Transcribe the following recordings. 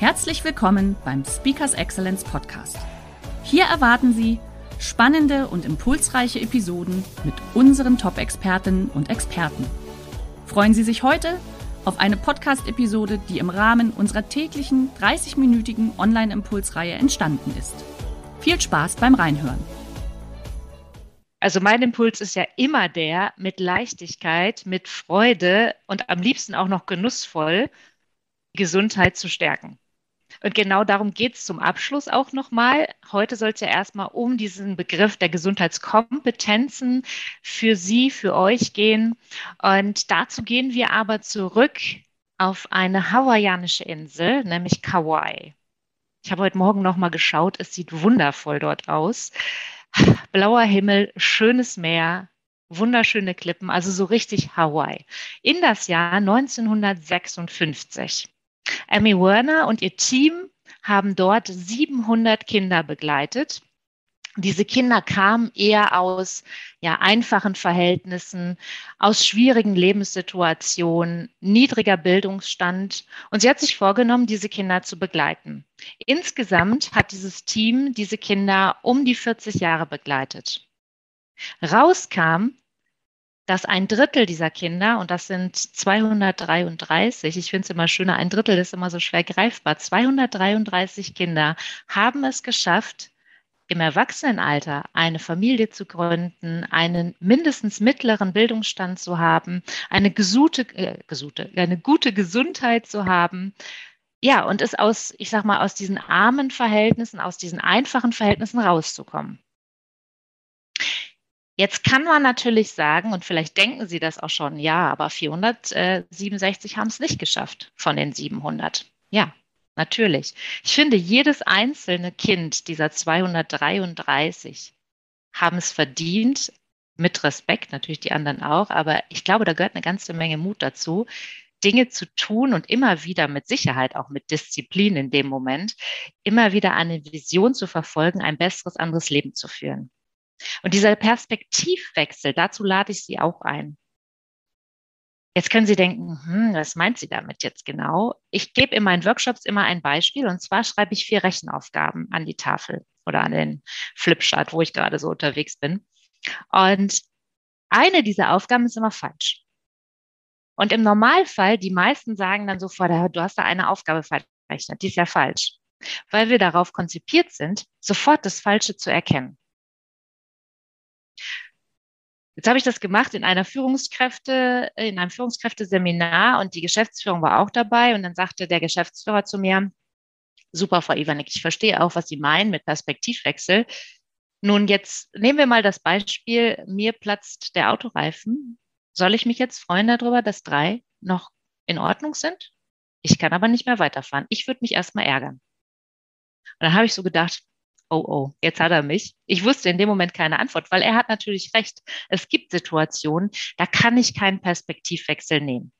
Herzlich willkommen beim Speakers Excellence Podcast. Hier erwarten Sie spannende und impulsreiche Episoden mit unseren Top-Expertinnen und Experten. Freuen Sie sich heute auf eine Podcast-Episode, die im Rahmen unserer täglichen 30-minütigen Online-Impulsreihe entstanden ist. Viel Spaß beim Reinhören. Also mein Impuls ist ja immer der, mit Leichtigkeit, mit Freude und am liebsten auch noch genussvoll Gesundheit zu stärken. Und genau darum geht es zum Abschluss auch nochmal. Heute soll es ja erstmal um diesen Begriff der Gesundheitskompetenzen für Sie, für euch gehen. Und dazu gehen wir aber zurück auf eine hawaiianische Insel, nämlich Kauai. Ich habe heute Morgen nochmal geschaut. Es sieht wundervoll dort aus. Blauer Himmel, schönes Meer, wunderschöne Klippen, also so richtig Hawaii. In das Jahr 1956. Amy Werner und ihr Team haben dort 700 Kinder begleitet. Diese Kinder kamen eher aus ja, einfachen Verhältnissen, aus schwierigen Lebenssituationen, niedriger Bildungsstand. Und sie hat sich vorgenommen, diese Kinder zu begleiten. Insgesamt hat dieses Team diese Kinder um die 40 Jahre begleitet. Rauskam, dass ein Drittel dieser Kinder, und das sind 233, ich finde es immer schöner, ein Drittel ist immer so schwer greifbar, 233 Kinder haben es geschafft, im Erwachsenenalter eine Familie zu gründen, einen mindestens mittleren Bildungsstand zu haben, eine gesute, äh, gesute, eine gute Gesundheit zu haben. Ja, und es aus, ich sag mal, aus diesen armen Verhältnissen, aus diesen einfachen Verhältnissen rauszukommen. Jetzt kann man natürlich sagen, und vielleicht denken Sie das auch schon, ja, aber 467 haben es nicht geschafft von den 700. Ja, natürlich. Ich finde, jedes einzelne Kind dieser 233 haben es verdient, mit Respekt, natürlich die anderen auch, aber ich glaube, da gehört eine ganze Menge Mut dazu, Dinge zu tun und immer wieder mit Sicherheit, auch mit Disziplin in dem Moment, immer wieder eine Vision zu verfolgen, ein besseres, anderes Leben zu führen. Und dieser Perspektivwechsel, dazu lade ich Sie auch ein. Jetzt können Sie denken, hm, was meint sie damit jetzt genau? Ich gebe in meinen Workshops immer ein Beispiel und zwar schreibe ich vier Rechenaufgaben an die Tafel oder an den Flipchart, wo ich gerade so unterwegs bin. Und eine dieser Aufgaben ist immer falsch. Und im Normalfall, die meisten sagen dann sofort, du hast da eine Aufgabe verrechnet, die ist ja falsch. Weil wir darauf konzipiert sind, sofort das Falsche zu erkennen. Jetzt habe ich das gemacht in einer Führungskräfte, in einem Führungskräfteseminar und die Geschäftsführung war auch dabei und dann sagte der Geschäftsführer zu mir, super, Frau Ivanik, ich verstehe auch, was Sie meinen mit Perspektivwechsel. Nun, jetzt nehmen wir mal das Beispiel, mir platzt der Autoreifen. Soll ich mich jetzt freuen darüber, dass drei noch in Ordnung sind? Ich kann aber nicht mehr weiterfahren. Ich würde mich erstmal ärgern. Und dann habe ich so gedacht, oh, oh, jetzt hat er mich. Ich wusste in dem Moment keine Antwort, weil er hat natürlich recht. Es gibt Situationen, da kann ich keinen Perspektivwechsel nehmen.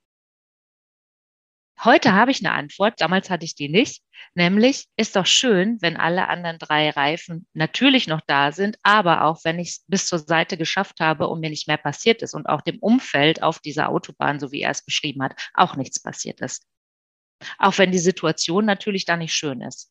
Heute habe ich eine Antwort, damals hatte ich die nicht, nämlich ist doch schön, wenn alle anderen drei Reifen natürlich noch da sind, aber auch wenn ich es bis zur Seite geschafft habe und mir nicht mehr passiert ist und auch dem Umfeld auf dieser Autobahn, so wie er es beschrieben hat, auch nichts passiert ist. Auch wenn die Situation natürlich da nicht schön ist.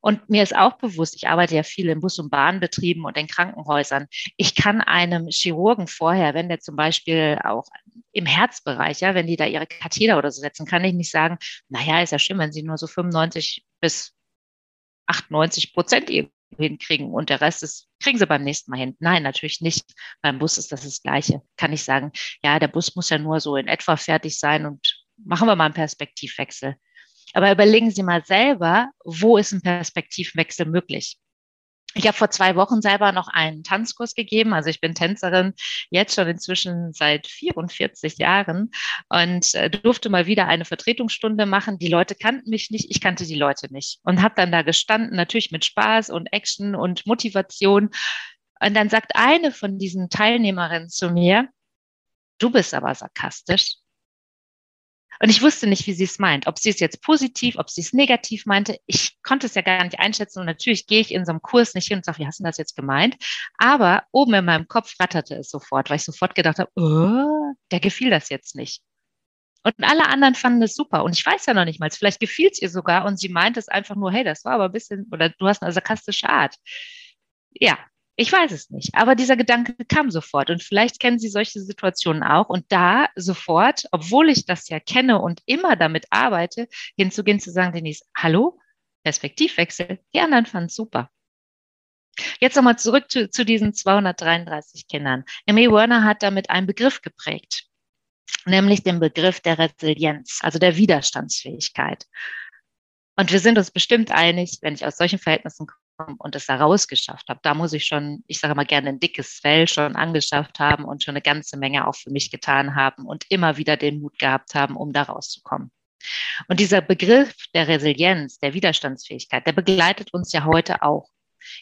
Und mir ist auch bewusst, ich arbeite ja viel in Bus- und Bahnbetrieben und in Krankenhäusern. Ich kann einem Chirurgen vorher, wenn der zum Beispiel auch im Herzbereich, ja, wenn die da ihre Katheter oder so setzen, kann ich nicht sagen, naja, ist ja schön, wenn sie nur so 95 bis 98 Prozent hinkriegen und der Rest ist, kriegen sie beim nächsten Mal hin. Nein, natürlich nicht. Beim Bus ist das das Gleiche. Kann ich sagen, ja, der Bus muss ja nur so in etwa fertig sein und machen wir mal einen Perspektivwechsel. Aber überlegen Sie mal selber, wo ist ein Perspektivwechsel möglich? Ich habe vor zwei Wochen selber noch einen Tanzkurs gegeben. Also ich bin Tänzerin jetzt schon inzwischen seit 44 Jahren und äh, durfte mal wieder eine Vertretungsstunde machen. Die Leute kannten mich nicht, ich kannte die Leute nicht und habe dann da gestanden, natürlich mit Spaß und Action und Motivation. Und dann sagt eine von diesen Teilnehmerinnen zu mir, du bist aber sarkastisch. Und ich wusste nicht, wie sie es meint. Ob sie es jetzt positiv, ob sie es negativ meinte. Ich konnte es ja gar nicht einschätzen. Und natürlich gehe ich in so einem Kurs nicht hin und sage, wie hast du das jetzt gemeint? Aber oben in meinem Kopf ratterte es sofort, weil ich sofort gedacht habe, oh, der gefiel das jetzt nicht. Und alle anderen fanden es super. Und ich weiß ja noch nicht mal, vielleicht gefiel es ihr sogar und sie meint es einfach nur, hey, das war aber ein bisschen, oder du hast eine sarkastische Art. Ja, ich weiß es nicht, aber dieser Gedanke kam sofort und vielleicht kennen Sie solche Situationen auch und da sofort, obwohl ich das ja kenne und immer damit arbeite, hinzugehen zu sagen, Denise, hallo, Perspektivwechsel, die anderen fanden es super. Jetzt nochmal zurück zu, zu diesen 233 Kindern. M.E. Werner hat damit einen Begriff geprägt, nämlich den Begriff der Resilienz, also der Widerstandsfähigkeit. Und wir sind uns bestimmt einig, wenn ich aus solchen Verhältnissen und es da rausgeschafft habe. Da muss ich schon, ich sage mal gerne, ein dickes Fell schon angeschafft haben und schon eine ganze Menge auch für mich getan haben und immer wieder den Mut gehabt haben, um da rauszukommen. Und dieser Begriff der Resilienz, der Widerstandsfähigkeit, der begleitet uns ja heute auch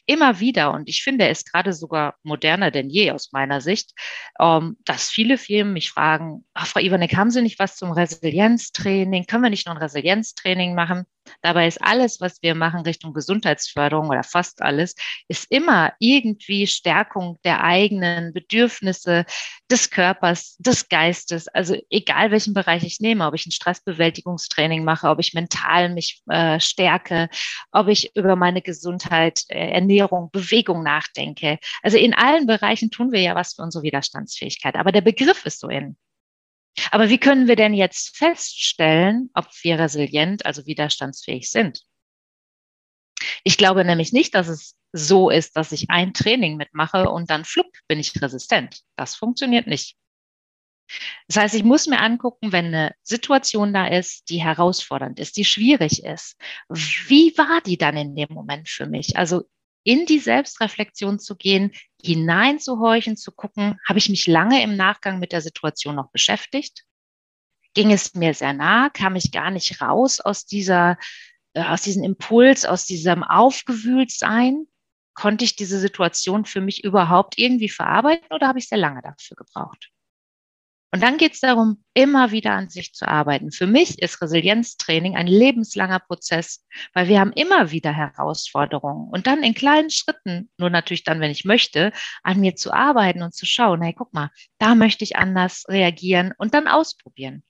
immer wieder, und ich finde, er ist gerade sogar moderner denn je aus meiner Sicht, ähm, dass viele Firmen mich fragen, ach, Frau Iwanek, haben Sie nicht was zum Resilienztraining? Können wir nicht noch ein Resilienztraining machen? Dabei ist alles, was wir machen Richtung Gesundheitsförderung oder fast alles, ist immer irgendwie Stärkung der eigenen Bedürfnisse des Körpers, des Geistes. Also egal welchen Bereich ich nehme, ob ich ein Stressbewältigungstraining mache, ob ich mental mich äh, stärke, ob ich über meine Gesundheit, äh, Ernährung, Bewegung nachdenke. Also in allen Bereichen tun wir ja was für unsere Widerstandsfähigkeit. Aber der Begriff ist so in. Aber wie können wir denn jetzt feststellen, ob wir resilient, also widerstandsfähig sind? Ich glaube nämlich nicht, dass es so ist, dass ich ein Training mitmache und dann flupp bin ich resistent. Das funktioniert nicht. Das heißt, ich muss mir angucken, wenn eine Situation da ist, die herausfordernd ist, die schwierig ist. Wie war die dann in dem Moment für mich? Also in die Selbstreflexion zu gehen, hineinzuhorchen, zu gucken, habe ich mich lange im Nachgang mit der Situation noch beschäftigt? Ging es mir sehr nah? Kam ich gar nicht raus aus dieser, äh, aus diesem Impuls, aus diesem Aufgewühltsein? Konnte ich diese Situation für mich überhaupt irgendwie verarbeiten oder habe ich sehr lange dafür gebraucht? Und dann geht es darum, immer wieder an sich zu arbeiten. Für mich ist Resilienztraining ein lebenslanger Prozess, weil wir haben immer wieder Herausforderungen. Und dann in kleinen Schritten, nur natürlich dann, wenn ich möchte, an mir zu arbeiten und zu schauen, hey, guck mal, da möchte ich anders reagieren und dann ausprobieren.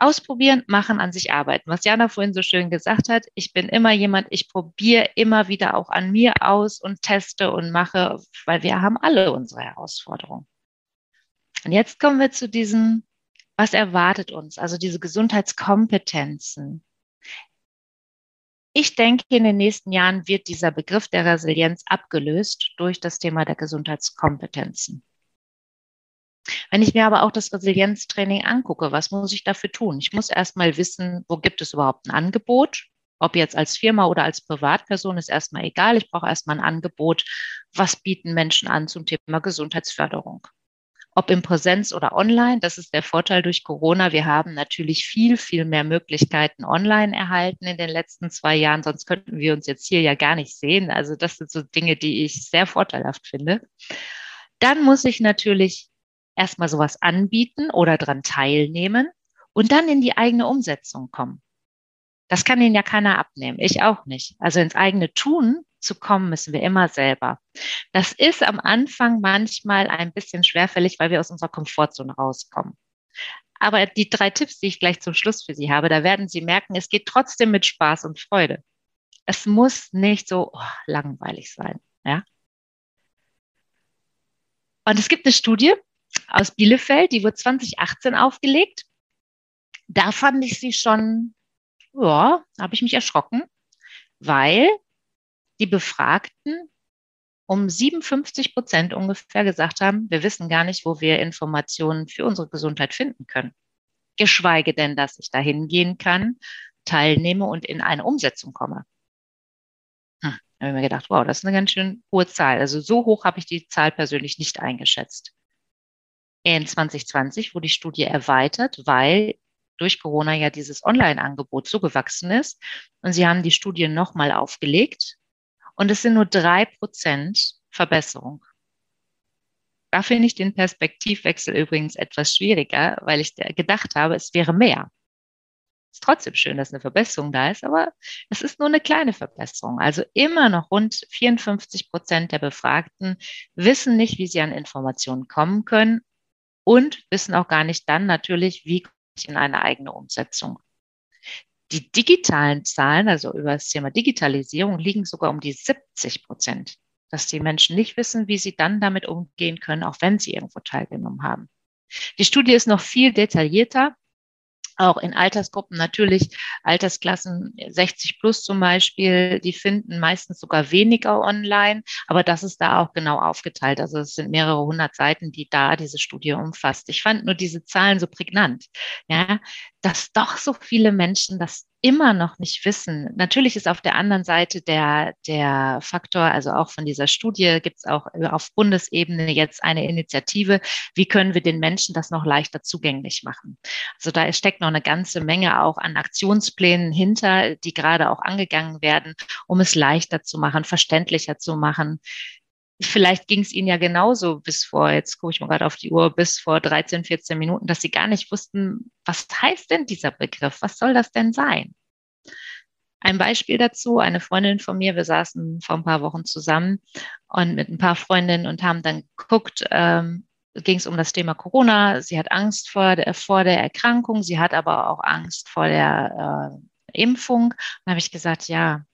Ausprobieren, machen, an sich arbeiten. Was Jana vorhin so schön gesagt hat, ich bin immer jemand, ich probiere immer wieder auch an mir aus und teste und mache, weil wir haben alle unsere Herausforderungen. Und jetzt kommen wir zu diesem, was erwartet uns, also diese Gesundheitskompetenzen. Ich denke, in den nächsten Jahren wird dieser Begriff der Resilienz abgelöst durch das Thema der Gesundheitskompetenzen. Wenn ich mir aber auch das Resilienztraining angucke, was muss ich dafür tun? Ich muss erstmal wissen, wo gibt es überhaupt ein Angebot? Ob jetzt als Firma oder als Privatperson ist erstmal egal. Ich brauche erstmal ein Angebot. Was bieten Menschen an zum Thema Gesundheitsförderung? Ob in Präsenz oder online. Das ist der Vorteil durch Corona. Wir haben natürlich viel, viel mehr Möglichkeiten online erhalten in den letzten zwei Jahren. Sonst könnten wir uns jetzt hier ja gar nicht sehen. Also das sind so Dinge, die ich sehr vorteilhaft finde. Dann muss ich natürlich erstmal sowas anbieten oder dran teilnehmen und dann in die eigene Umsetzung kommen. Das kann Ihnen ja keiner abnehmen. Ich auch nicht. Also ins eigene Tun zu kommen, müssen wir immer selber. Das ist am Anfang manchmal ein bisschen schwerfällig, weil wir aus unserer Komfortzone rauskommen. Aber die drei Tipps, die ich gleich zum Schluss für Sie habe, da werden Sie merken, es geht trotzdem mit Spaß und Freude. Es muss nicht so oh, langweilig sein. Ja? Und es gibt eine Studie aus Bielefeld, die wurde 2018 aufgelegt. Da fand ich sie schon, ja, habe ich mich erschrocken, weil die Befragten um 57 Prozent ungefähr gesagt haben, wir wissen gar nicht, wo wir Informationen für unsere Gesundheit finden können. Geschweige denn, dass ich dahin gehen kann, teilnehme und in eine Umsetzung komme. Hm. Da habe ich mir gedacht, wow, das ist eine ganz schön hohe Zahl. Also so hoch habe ich die Zahl persönlich nicht eingeschätzt. In 2020 wurde die Studie erweitert, weil durch Corona ja dieses Online-Angebot so gewachsen ist. Und sie haben die Studie nochmal aufgelegt. Und es sind nur drei Prozent Verbesserung. Da finde ich den Perspektivwechsel übrigens etwas schwieriger, weil ich gedacht habe, es wäre mehr. Es ist trotzdem schön, dass eine Verbesserung da ist, aber es ist nur eine kleine Verbesserung. Also immer noch rund 54 Prozent der Befragten wissen nicht, wie sie an Informationen kommen können und wissen auch gar nicht dann natürlich, wie ich in eine eigene Umsetzung. Die digitalen Zahlen, also über das Thema Digitalisierung, liegen sogar um die 70 Prozent, dass die Menschen nicht wissen, wie sie dann damit umgehen können, auch wenn sie irgendwo teilgenommen haben. Die Studie ist noch viel detaillierter auch in Altersgruppen natürlich, Altersklassen 60 plus zum Beispiel, die finden meistens sogar weniger online, aber das ist da auch genau aufgeteilt. Also es sind mehrere hundert Seiten, die da diese Studie umfasst. Ich fand nur diese Zahlen so prägnant, ja, dass doch so viele Menschen das immer noch nicht wissen. Natürlich ist auf der anderen Seite der, der Faktor, also auch von dieser Studie gibt es auch auf Bundesebene jetzt eine Initiative, wie können wir den Menschen das noch leichter zugänglich machen. Also da steckt noch eine ganze Menge auch an Aktionsplänen hinter, die gerade auch angegangen werden, um es leichter zu machen, verständlicher zu machen, vielleicht ging es ihnen ja genauso bis vor, jetzt gucke ich mal gerade auf die Uhr, bis vor 13, 14 Minuten, dass sie gar nicht wussten, was heißt denn dieser Begriff? Was soll das denn sein? Ein Beispiel dazu, eine Freundin von mir, wir saßen vor ein paar Wochen zusammen und mit ein paar Freundinnen und haben dann geguckt, ähm, ging es um das Thema Corona. Sie hat Angst vor der, vor der Erkrankung, sie hat aber auch Angst vor der äh, Impfung. Und habe ich gesagt, ja,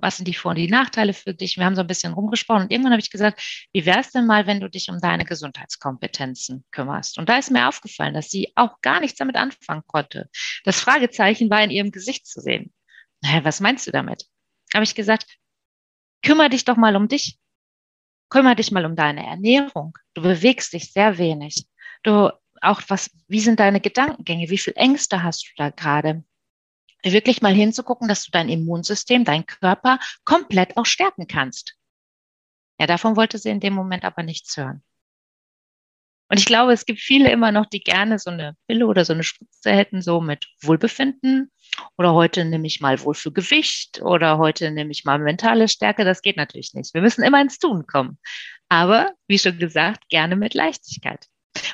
was sind die Vor- und die Nachteile für dich? Wir haben so ein bisschen rumgesprochen und irgendwann habe ich gesagt, wie wäre es denn mal, wenn du dich um deine Gesundheitskompetenzen kümmerst? Und da ist mir aufgefallen, dass sie auch gar nichts damit anfangen konnte. Das Fragezeichen war in ihrem Gesicht zu sehen. Naja, was meinst du damit? Habe ich gesagt, kümmere dich doch mal um dich. Kümmere dich mal um deine Ernährung. Du bewegst dich sehr wenig. Du auch was, wie sind deine Gedankengänge? Wie viel Ängste hast du da gerade? Wirklich mal hinzugucken, dass du dein Immunsystem, dein Körper komplett auch stärken kannst. Ja, davon wollte sie in dem Moment aber nichts hören. Und ich glaube, es gibt viele immer noch, die gerne so eine Pille oder so eine Spritze hätten, so mit Wohlbefinden. Oder heute nehme ich mal wohl für Gewicht oder heute nehme ich mal mentale Stärke. Das geht natürlich nicht. Wir müssen immer ins Tun kommen. Aber, wie schon gesagt, gerne mit Leichtigkeit.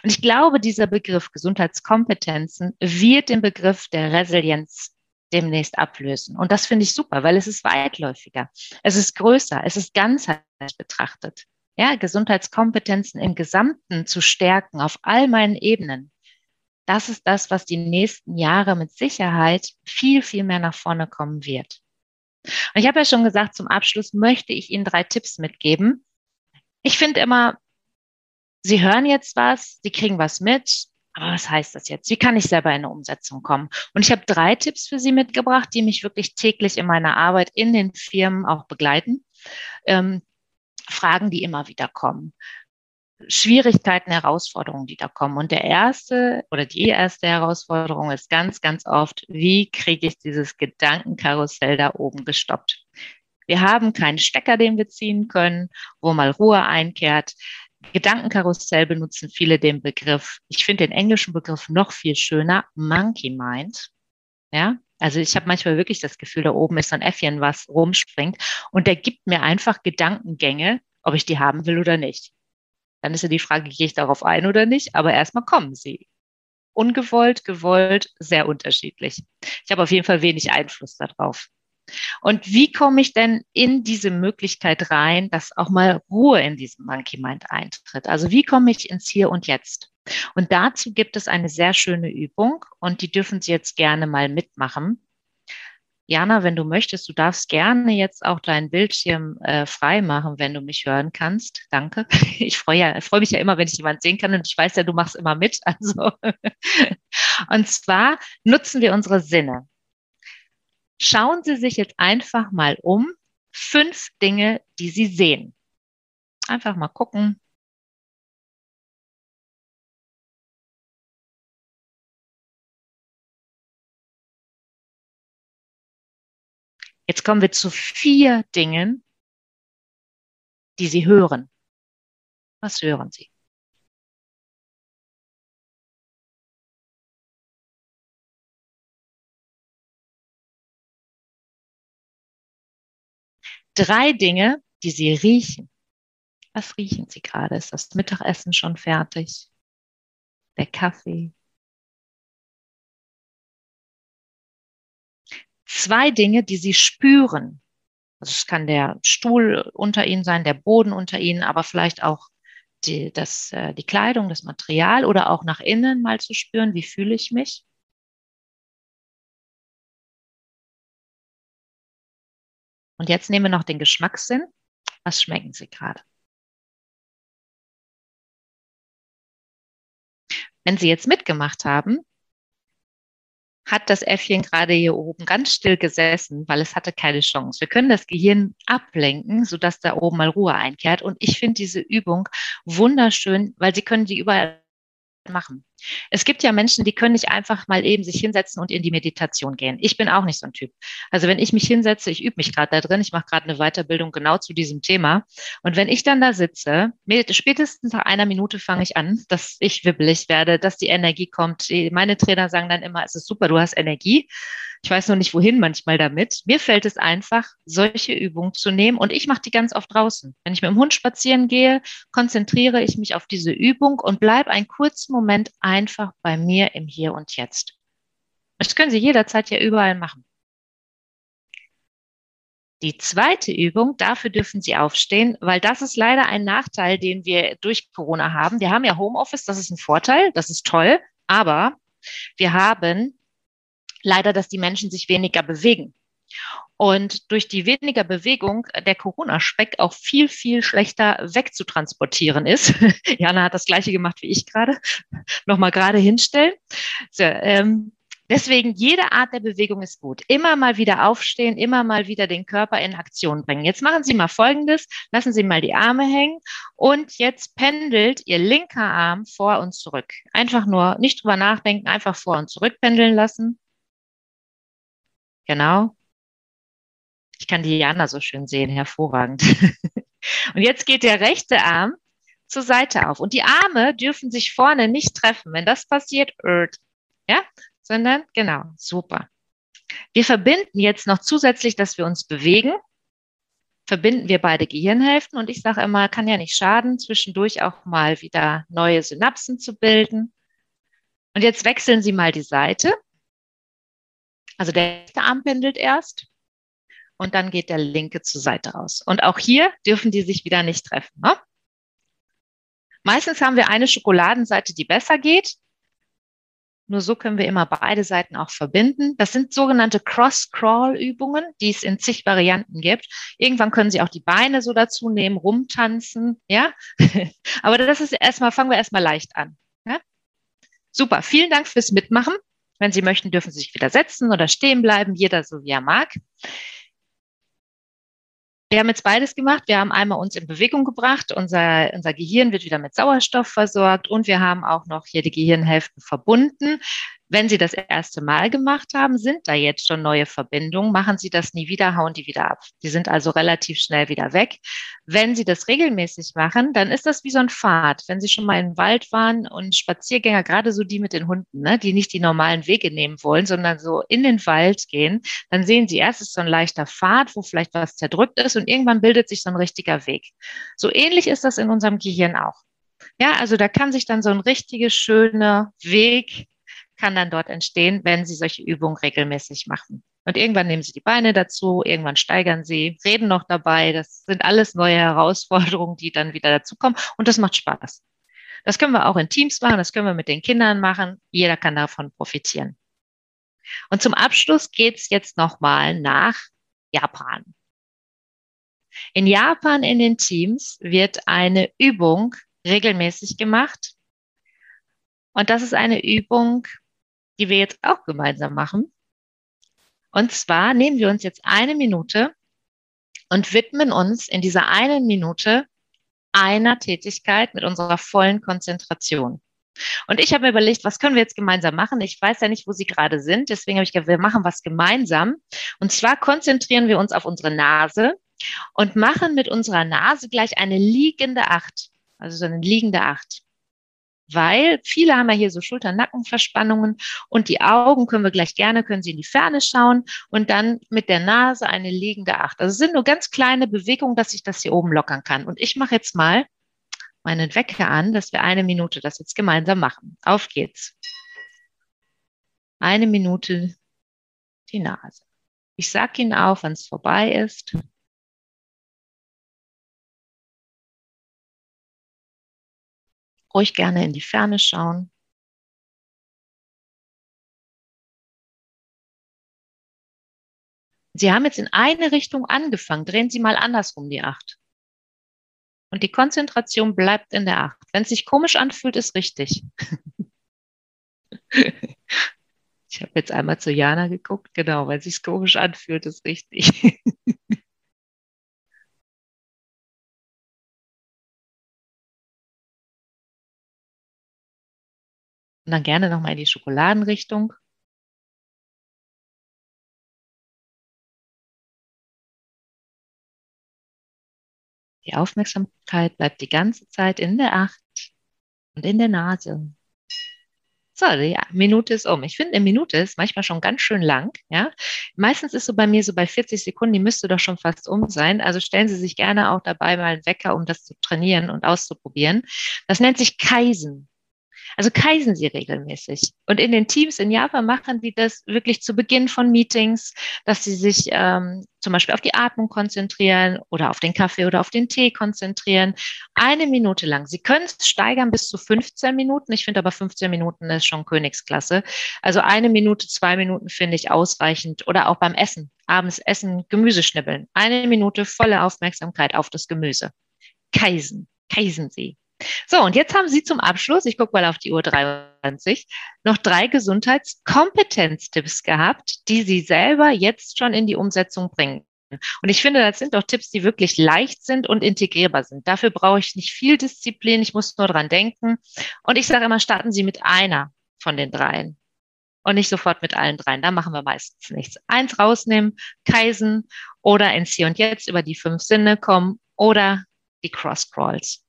Und ich glaube, dieser Begriff Gesundheitskompetenzen wird den Begriff der Resilienz demnächst ablösen. Und das finde ich super, weil es ist weitläufiger, es ist größer, es ist ganzheitlich betrachtet. Ja, Gesundheitskompetenzen im Gesamten zu stärken auf all meinen Ebenen. Das ist das, was die nächsten Jahre mit Sicherheit viel, viel mehr nach vorne kommen wird. Und ich habe ja schon gesagt, zum Abschluss möchte ich Ihnen drei Tipps mitgeben. Ich finde immer, Sie hören jetzt was, Sie kriegen was mit, aber was heißt das jetzt? Wie kann ich selber in eine Umsetzung kommen? Und ich habe drei Tipps für Sie mitgebracht, die mich wirklich täglich in meiner Arbeit in den Firmen auch begleiten. Ähm, Fragen, die immer wieder kommen. Schwierigkeiten, Herausforderungen, die da kommen. Und der erste oder die erste Herausforderung ist ganz, ganz oft, wie kriege ich dieses Gedankenkarussell da oben gestoppt? Wir haben keinen Stecker, den wir ziehen können, wo mal Ruhe einkehrt. Gedankenkarussell benutzen viele den Begriff, ich finde den englischen Begriff noch viel schöner, Monkey Mind. Ja, also ich habe manchmal wirklich das Gefühl, da oben ist so ein Äffchen, was rumspringt und der gibt mir einfach Gedankengänge, ob ich die haben will oder nicht. Dann ist ja die Frage, gehe ich darauf ein oder nicht, aber erstmal kommen sie. Ungewollt, gewollt, sehr unterschiedlich. Ich habe auf jeden Fall wenig Einfluss darauf. Und wie komme ich denn in diese Möglichkeit rein, dass auch mal Ruhe in diesem Monkey Mind eintritt? Also wie komme ich ins Hier und Jetzt? Und dazu gibt es eine sehr schöne Übung und die dürfen Sie jetzt gerne mal mitmachen. Jana, wenn du möchtest, du darfst gerne jetzt auch deinen Bildschirm äh, frei machen, wenn du mich hören kannst. Danke. Ich freue ja, freu mich ja immer, wenn ich jemanden sehen kann und ich weiß ja, du machst immer mit. Also. Und zwar nutzen wir unsere Sinne. Schauen Sie sich jetzt einfach mal um. Fünf Dinge, die Sie sehen. Einfach mal gucken. Jetzt kommen wir zu vier Dingen, die Sie hören. Was hören Sie? Drei Dinge, die Sie riechen. Was riechen Sie gerade? Ist das Mittagessen schon fertig? Der Kaffee? Zwei Dinge, die Sie spüren. Also es kann der Stuhl unter Ihnen sein, der Boden unter Ihnen, aber vielleicht auch die, das, äh, die Kleidung, das Material oder auch nach innen mal zu spüren, wie fühle ich mich. Und jetzt nehmen wir noch den Geschmackssinn. Was schmecken Sie gerade? Wenn Sie jetzt mitgemacht haben, hat das Äffchen gerade hier oben ganz still gesessen, weil es hatte keine Chance. Wir können das Gehirn ablenken, sodass da oben mal Ruhe einkehrt. Und ich finde diese Übung wunderschön, weil Sie können die überall machen. Es gibt ja Menschen, die können nicht einfach mal eben sich hinsetzen und in die Meditation gehen. Ich bin auch nicht so ein Typ. Also wenn ich mich hinsetze, ich übe mich gerade da drin, ich mache gerade eine Weiterbildung genau zu diesem Thema. Und wenn ich dann da sitze, spätestens nach einer Minute fange ich an, dass ich wibbelig werde, dass die Energie kommt. Meine Trainer sagen dann immer, es ist super, du hast Energie. Ich weiß noch nicht, wohin manchmal damit. Mir fällt es einfach, solche Übungen zu nehmen und ich mache die ganz oft draußen. Wenn ich mit dem Hund spazieren gehe, konzentriere ich mich auf diese Übung und bleibe einen kurzen Moment einfach bei mir im Hier und Jetzt. Das können Sie jederzeit ja überall machen. Die zweite Übung, dafür dürfen Sie aufstehen, weil das ist leider ein Nachteil, den wir durch Corona haben. Wir haben ja Homeoffice, das ist ein Vorteil, das ist toll, aber wir haben leider, dass die Menschen sich weniger bewegen. Und durch die weniger Bewegung der Corona-Speck auch viel, viel schlechter wegzutransportieren ist. Jana hat das gleiche gemacht wie ich gerade. Nochmal gerade hinstellen. So, ähm, deswegen, jede Art der Bewegung ist gut. Immer mal wieder aufstehen, immer mal wieder den Körper in Aktion bringen. Jetzt machen Sie mal Folgendes. Lassen Sie mal die Arme hängen und jetzt pendelt Ihr linker Arm vor und zurück. Einfach nur nicht drüber nachdenken, einfach vor und zurück pendeln lassen. Genau. Ich kann die Jana so schön sehen, hervorragend. und jetzt geht der rechte Arm zur Seite auf. Und die Arme dürfen sich vorne nicht treffen. Wenn das passiert, ja, sondern genau, super. Wir verbinden jetzt noch zusätzlich, dass wir uns bewegen, verbinden wir beide Gehirnhälften. Und ich sage immer, kann ja nicht schaden, zwischendurch auch mal wieder neue Synapsen zu bilden. Und jetzt wechseln Sie mal die Seite. Also der rechte Arm pendelt erst und dann geht der linke zur Seite raus. Und auch hier dürfen die sich wieder nicht treffen. Ne? Meistens haben wir eine Schokoladenseite, die besser geht. Nur so können wir immer beide Seiten auch verbinden. Das sind sogenannte Cross-Crawl-Übungen, die es in zig Varianten gibt. Irgendwann können Sie auch die Beine so dazu nehmen, rumtanzen, ja. Aber das ist erstmal, fangen wir erstmal leicht an. Ja? Super. Vielen Dank fürs Mitmachen. Wenn Sie möchten, dürfen Sie sich wieder setzen oder stehen bleiben, jeder so wie er mag. Wir haben jetzt beides gemacht. Wir haben einmal uns in Bewegung gebracht. Unser, unser Gehirn wird wieder mit Sauerstoff versorgt und wir haben auch noch hier die Gehirnhälften verbunden. Wenn Sie das erste Mal gemacht haben, sind da jetzt schon neue Verbindungen. Machen Sie das nie wieder, hauen die wieder ab. Die sind also relativ schnell wieder weg. Wenn Sie das regelmäßig machen, dann ist das wie so ein Pfad. Wenn Sie schon mal im Wald waren und Spaziergänger, gerade so die mit den Hunden, ne, die nicht die normalen Wege nehmen wollen, sondern so in den Wald gehen, dann sehen Sie erst ist so ein leichter Pfad, wo vielleicht was zerdrückt ist und irgendwann bildet sich so ein richtiger Weg. So ähnlich ist das in unserem Gehirn auch. Ja, also da kann sich dann so ein richtiger schöner Weg kann dann dort entstehen, wenn Sie solche Übungen regelmäßig machen. Und irgendwann nehmen Sie die Beine dazu, irgendwann steigern Sie, reden noch dabei. Das sind alles neue Herausforderungen, die dann wieder dazukommen. Und das macht Spaß. Das können wir auch in Teams machen, das können wir mit den Kindern machen. Jeder kann davon profitieren. Und zum Abschluss geht es jetzt nochmal nach Japan. In Japan in den Teams wird eine Übung regelmäßig gemacht. Und das ist eine Übung, die wir jetzt auch gemeinsam machen. Und zwar nehmen wir uns jetzt eine Minute und widmen uns in dieser einen Minute einer Tätigkeit mit unserer vollen Konzentration. Und ich habe mir überlegt, was können wir jetzt gemeinsam machen? Ich weiß ja nicht, wo Sie gerade sind. Deswegen habe ich gesagt, wir machen was gemeinsam. Und zwar konzentrieren wir uns auf unsere Nase. und machen mit unserer Nase gleich eine liegende Acht, also so eine liegende Acht. Weil viele haben ja hier so Schulter-Nackenverspannungen und die Augen können wir gleich gerne, können Sie in die Ferne schauen und dann mit der Nase eine liegende Acht. Also es sind nur ganz kleine Bewegungen, dass ich das hier oben lockern kann. Und ich mache jetzt mal meinen Wecker an, dass wir eine Minute das jetzt gemeinsam machen. Auf geht's. Eine Minute die Nase. Ich sage Ihnen auch, wenn es vorbei ist. Ruhig gerne in die Ferne schauen. Sie haben jetzt in eine Richtung angefangen. Drehen Sie mal andersrum die Acht. Und die Konzentration bleibt in der Acht. Wenn es sich komisch anfühlt, ist richtig. Ich habe jetzt einmal zu Jana geguckt, genau, weil es sich komisch anfühlt, ist richtig. Und dann gerne nochmal in die Schokoladenrichtung. Die Aufmerksamkeit bleibt die ganze Zeit in der Acht und in der Nase. So, die Minute ist um. Ich finde, eine Minute ist manchmal schon ganz schön lang. Ja, meistens ist so bei mir so bei 40 Sekunden, die müsste doch schon fast um sein. Also stellen Sie sich gerne auch dabei mal einen Wecker, um das zu trainieren und auszuprobieren. Das nennt sich Kaisen. Also kaisen sie regelmäßig. Und in den Teams in Japan machen die das wirklich zu Beginn von Meetings, dass sie sich ähm, zum Beispiel auf die Atmung konzentrieren oder auf den Kaffee oder auf den Tee konzentrieren. Eine Minute lang. Sie können es steigern bis zu 15 Minuten. Ich finde aber 15 Minuten ist schon Königsklasse. Also eine Minute, zwei Minuten finde ich ausreichend. Oder auch beim Essen. Abends essen, Gemüse schnibbeln. Eine Minute volle Aufmerksamkeit auf das Gemüse. Kaisen. Kaisen Sie. So, und jetzt haben Sie zum Abschluss, ich gucke mal auf die Uhr 23, noch drei Gesundheitskompetenztipps gehabt, die Sie selber jetzt schon in die Umsetzung bringen. Und ich finde, das sind doch Tipps, die wirklich leicht sind und integrierbar sind. Dafür brauche ich nicht viel Disziplin, ich muss nur dran denken. Und ich sage immer, starten Sie mit einer von den dreien und nicht sofort mit allen dreien. Da machen wir meistens nichts. Eins rausnehmen, Kaisen oder ins Hier und Jetzt über die fünf Sinne kommen oder die Cross-Crawls.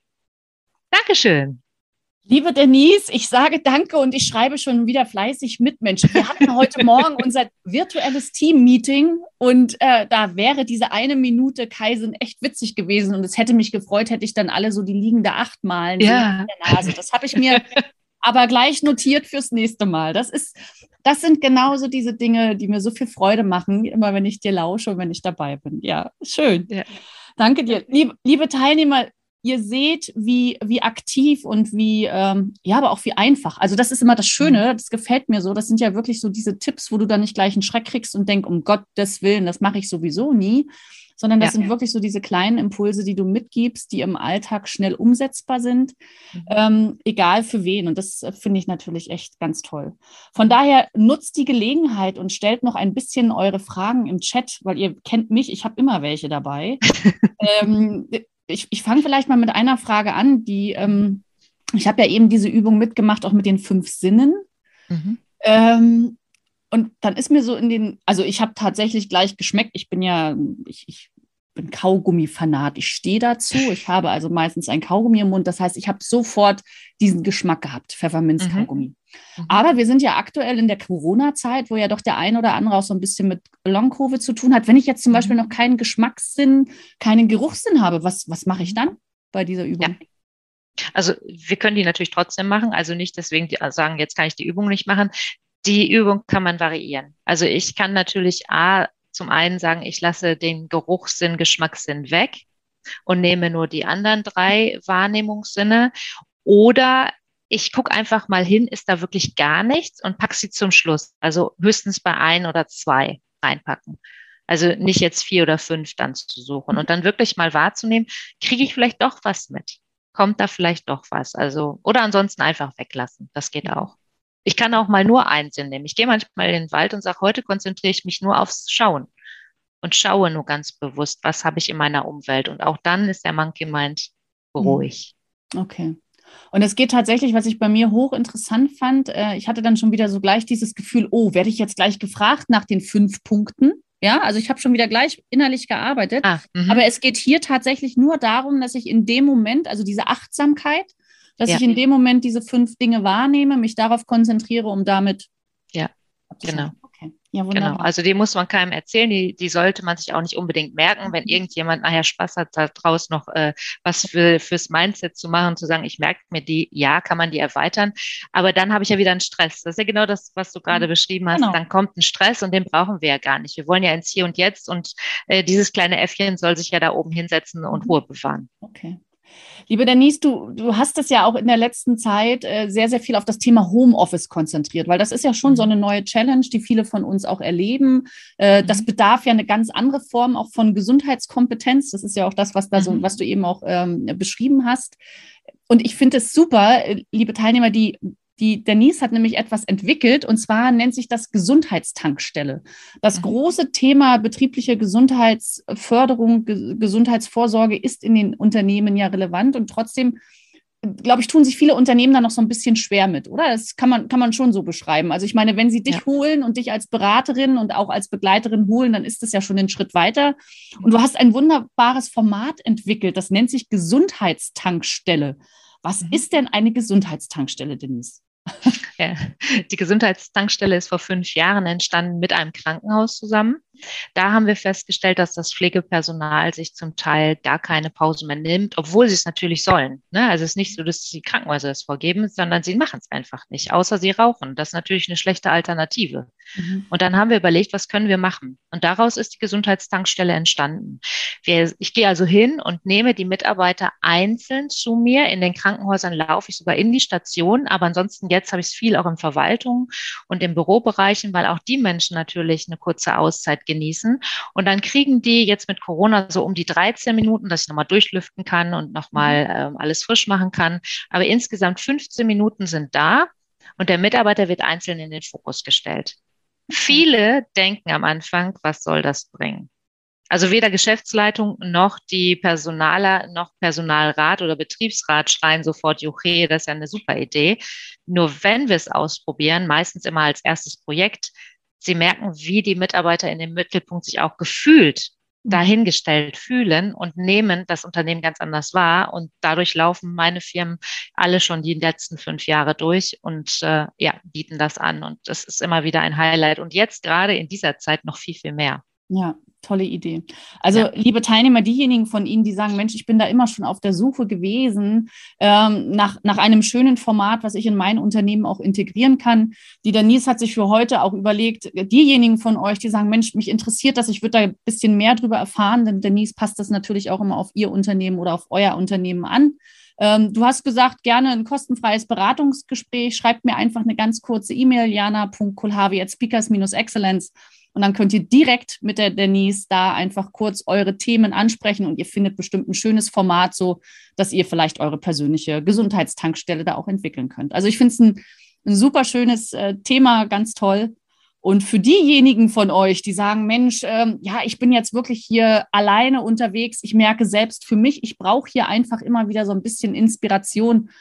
Dankeschön. Liebe Denise, ich sage danke und ich schreibe schon wieder fleißig mit, Mensch. Wir hatten heute Morgen unser virtuelles Team-Meeting und äh, da wäre diese eine Minute Kaisen echt witzig gewesen und es hätte mich gefreut, hätte ich dann alle so die liegende Acht malen ja. in der Nase. Das habe ich mir aber gleich notiert fürs nächste Mal. Das ist, das sind genauso diese Dinge, die mir so viel Freude machen, immer wenn ich dir lausche und wenn ich dabei bin. Ja, schön. Ja. Danke dir. Liebe, liebe Teilnehmer, ihr seht, wie, wie aktiv und wie, ähm, ja, aber auch wie einfach. Also das ist immer das Schöne, mhm. das gefällt mir so. Das sind ja wirklich so diese Tipps, wo du dann nicht gleich einen Schreck kriegst und denkst, um Gottes Willen, das mache ich sowieso nie. Sondern das ja. sind wirklich so diese kleinen Impulse, die du mitgibst, die im Alltag schnell umsetzbar sind, mhm. ähm, egal für wen. Und das äh, finde ich natürlich echt ganz toll. Von daher nutzt die Gelegenheit und stellt noch ein bisschen eure Fragen im Chat, weil ihr kennt mich, ich habe immer welche dabei. ähm, ich, ich fange vielleicht mal mit einer Frage an, die ähm, ich habe ja eben diese Übung mitgemacht, auch mit den fünf Sinnen. Mhm. Ähm, und dann ist mir so in den, also ich habe tatsächlich gleich geschmeckt. Ich bin ja, ich, ich bin Kaugummi-Fanat. Ich stehe dazu. Ich habe also meistens ein Kaugummi im Mund. Das heißt, ich habe sofort diesen Geschmack gehabt, Pfefferminz-Kaugummi. Mhm. Mhm. Aber wir sind ja aktuell in der Corona-Zeit, wo ja doch der ein oder andere auch so ein bisschen mit Long-Covid zu tun hat. Wenn ich jetzt zum mhm. Beispiel noch keinen Geschmackssinn, keinen Geruchssinn habe, was, was mache ich dann bei dieser Übung? Ja. Also wir können die natürlich trotzdem machen. Also nicht deswegen sagen, jetzt kann ich die Übung nicht machen. Die Übung kann man variieren. Also ich kann natürlich A, zum einen sagen, ich lasse den Geruchssinn, Geschmackssinn weg und nehme nur die anderen drei Wahrnehmungssinne. Oder ich gucke einfach mal hin, ist da wirklich gar nichts und pack sie zum Schluss. Also höchstens bei ein oder zwei reinpacken. Also nicht jetzt vier oder fünf dann zu suchen und dann wirklich mal wahrzunehmen, kriege ich vielleicht doch was mit? Kommt da vielleicht doch was? Also, oder ansonsten einfach weglassen. Das geht auch. Ich kann auch mal nur Einsinn nehmen. Ich gehe manchmal in den Wald und sage, heute konzentriere ich mich nur aufs Schauen und schaue nur ganz bewusst, was habe ich in meiner Umwelt. Und auch dann ist der Monkey Mind ruhig. Okay. Und es geht tatsächlich, was ich bei mir hochinteressant fand, äh, ich hatte dann schon wieder so gleich dieses Gefühl, oh, werde ich jetzt gleich gefragt nach den fünf Punkten? Ja, also ich habe schon wieder gleich innerlich gearbeitet. Ah, aber es geht hier tatsächlich nur darum, dass ich in dem Moment, also diese Achtsamkeit, dass ja. ich in dem Moment diese fünf Dinge wahrnehme, mich darauf konzentriere, um damit. Ja, genau. Ja, genau. wunderbar. Genau. Also die muss man keinem erzählen, die, die sollte man sich auch nicht unbedingt merken. Wenn mhm. irgendjemand nachher Spaß hat, daraus noch äh, was für, fürs Mindset zu machen, zu sagen, ich merke mir die, ja, kann man die erweitern. Aber dann habe ich ja wieder einen Stress. Das ist ja genau das, was du gerade mhm. beschrieben hast. Genau. Dann kommt ein Stress und den brauchen wir ja gar nicht. Wir wollen ja ins Hier und Jetzt und äh, dieses kleine Äffchen soll sich ja da oben hinsetzen und mhm. Ruhe bewahren. Okay. Liebe Denise, du, du hast es ja auch in der letzten Zeit äh, sehr, sehr viel auf das Thema Homeoffice konzentriert, weil das ist ja schon so eine mhm. neue Challenge, die viele von uns auch erleben. Äh, das mhm. bedarf ja eine ganz andere Form auch von Gesundheitskompetenz. Das ist ja auch das, was da so, mhm. was du eben auch ähm, beschrieben hast. Und ich finde es super, äh, liebe Teilnehmer, die die Denise hat nämlich etwas entwickelt und zwar nennt sich das Gesundheitstankstelle. Das mhm. große Thema betriebliche Gesundheitsförderung, Ge Gesundheitsvorsorge ist in den Unternehmen ja relevant und trotzdem glaube ich, tun sich viele Unternehmen da noch so ein bisschen schwer mit, oder? Das kann man, kann man schon so beschreiben. Also ich meine, wenn sie dich ja. holen und dich als Beraterin und auch als Begleiterin holen, dann ist das ja schon ein Schritt weiter. Und du hast ein wunderbares Format entwickelt, das nennt sich Gesundheitstankstelle. Was mhm. ist denn eine Gesundheitstankstelle, Denise? Die Gesundheitstankstelle ist vor fünf Jahren entstanden mit einem Krankenhaus zusammen. Da haben wir festgestellt, dass das Pflegepersonal sich zum Teil gar keine Pause mehr nimmt, obwohl sie es natürlich sollen. Ne? Also es ist nicht so, dass die Krankenhäuser das vorgeben, sondern sie machen es einfach nicht, außer sie rauchen. Das ist natürlich eine schlechte Alternative. Mhm. Und dann haben wir überlegt, was können wir machen? Und daraus ist die Gesundheitstankstelle entstanden. Wir, ich gehe also hin und nehme die Mitarbeiter einzeln zu mir. In den Krankenhäusern laufe ich sogar in die Station, aber ansonsten jetzt habe ich es viel auch in Verwaltung und in Bürobereichen, weil auch die Menschen natürlich eine kurze Auszeit genießen. Und dann kriegen die jetzt mit Corona so um die 13 Minuten, dass ich nochmal durchlüften kann und nochmal mhm. äh, alles frisch machen kann. Aber insgesamt 15 Minuten sind da und der Mitarbeiter wird einzeln in den Fokus gestellt. Viele denken am Anfang, was soll das bringen? Also weder Geschäftsleitung noch die Personaler noch Personalrat oder Betriebsrat schreien sofort, Juche, das ist ja eine super Idee. Nur wenn wir es ausprobieren, meistens immer als erstes Projekt, sie merken, wie die Mitarbeiter in dem Mittelpunkt sich auch gefühlt mhm. dahingestellt fühlen und nehmen das Unternehmen ganz anders wahr. Und dadurch laufen meine Firmen alle schon die letzten fünf Jahre durch und äh, ja, bieten das an. Und das ist immer wieder ein Highlight. Und jetzt gerade in dieser Zeit noch viel, viel mehr. Ja, tolle Idee. Also, ja. liebe Teilnehmer, diejenigen von Ihnen, die sagen, Mensch, ich bin da immer schon auf der Suche gewesen ähm, nach, nach einem schönen Format, was ich in mein Unternehmen auch integrieren kann. Die Denise hat sich für heute auch überlegt, diejenigen von euch, die sagen, Mensch, mich interessiert das, ich würde da ein bisschen mehr drüber erfahren, denn Denise passt das natürlich auch immer auf Ihr Unternehmen oder auf euer Unternehmen an. Ähm, du hast gesagt, gerne ein kostenfreies Beratungsgespräch. Schreibt mir einfach eine ganz kurze E-Mail, jana.kulhavi at speakers-excellence und dann könnt ihr direkt mit der Denise da einfach kurz eure Themen ansprechen und ihr findet bestimmt ein schönes Format, so dass ihr vielleicht eure persönliche Gesundheitstankstelle da auch entwickeln könnt. Also ich finde es ein, ein super schönes äh, Thema, ganz toll. Und für diejenigen von euch, die sagen, Mensch, ähm, ja, ich bin jetzt wirklich hier alleine unterwegs, ich merke selbst für mich, ich brauche hier einfach immer wieder so ein bisschen Inspiration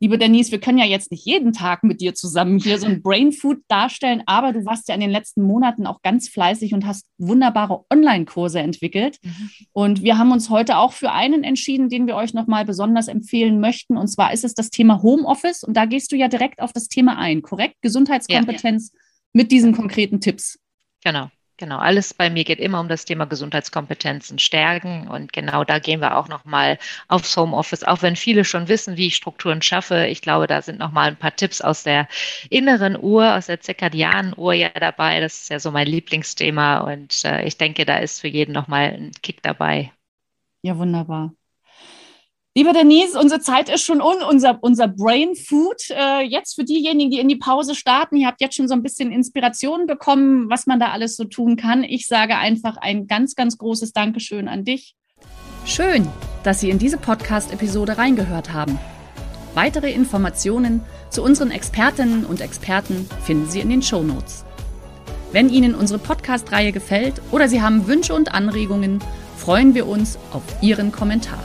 liebe Denise, wir können ja jetzt nicht jeden Tag mit dir zusammen hier so ein Brain Food darstellen, aber du warst ja in den letzten Monaten auch ganz fleißig und hast wunderbare Online-Kurse entwickelt. Mhm. Und wir haben uns heute auch für einen entschieden, den wir euch nochmal besonders empfehlen möchten. Und zwar ist es das Thema Homeoffice. Und da gehst du ja direkt auf das Thema ein, korrekt? Gesundheitskompetenz ja, ja. mit diesen konkreten Tipps. Genau. Genau, alles bei mir geht immer um das Thema Gesundheitskompetenzen stärken und genau da gehen wir auch nochmal aufs Homeoffice, auch wenn viele schon wissen, wie ich Strukturen schaffe. Ich glaube, da sind nochmal ein paar Tipps aus der inneren Uhr, aus der zirkadianen Uhr ja dabei. Das ist ja so mein Lieblingsthema und äh, ich denke, da ist für jeden nochmal ein Kick dabei. Ja, wunderbar. Liebe Denise, unsere Zeit ist schon um, unser, unser Brain Food. Äh, jetzt für diejenigen, die in die Pause starten, ihr habt jetzt schon so ein bisschen Inspiration bekommen, was man da alles so tun kann. Ich sage einfach ein ganz, ganz großes Dankeschön an dich. Schön, dass Sie in diese Podcast-Episode reingehört haben. Weitere Informationen zu unseren Expertinnen und Experten finden Sie in den Show Notes. Wenn Ihnen unsere Podcast-Reihe gefällt oder Sie haben Wünsche und Anregungen, freuen wir uns auf Ihren Kommentar.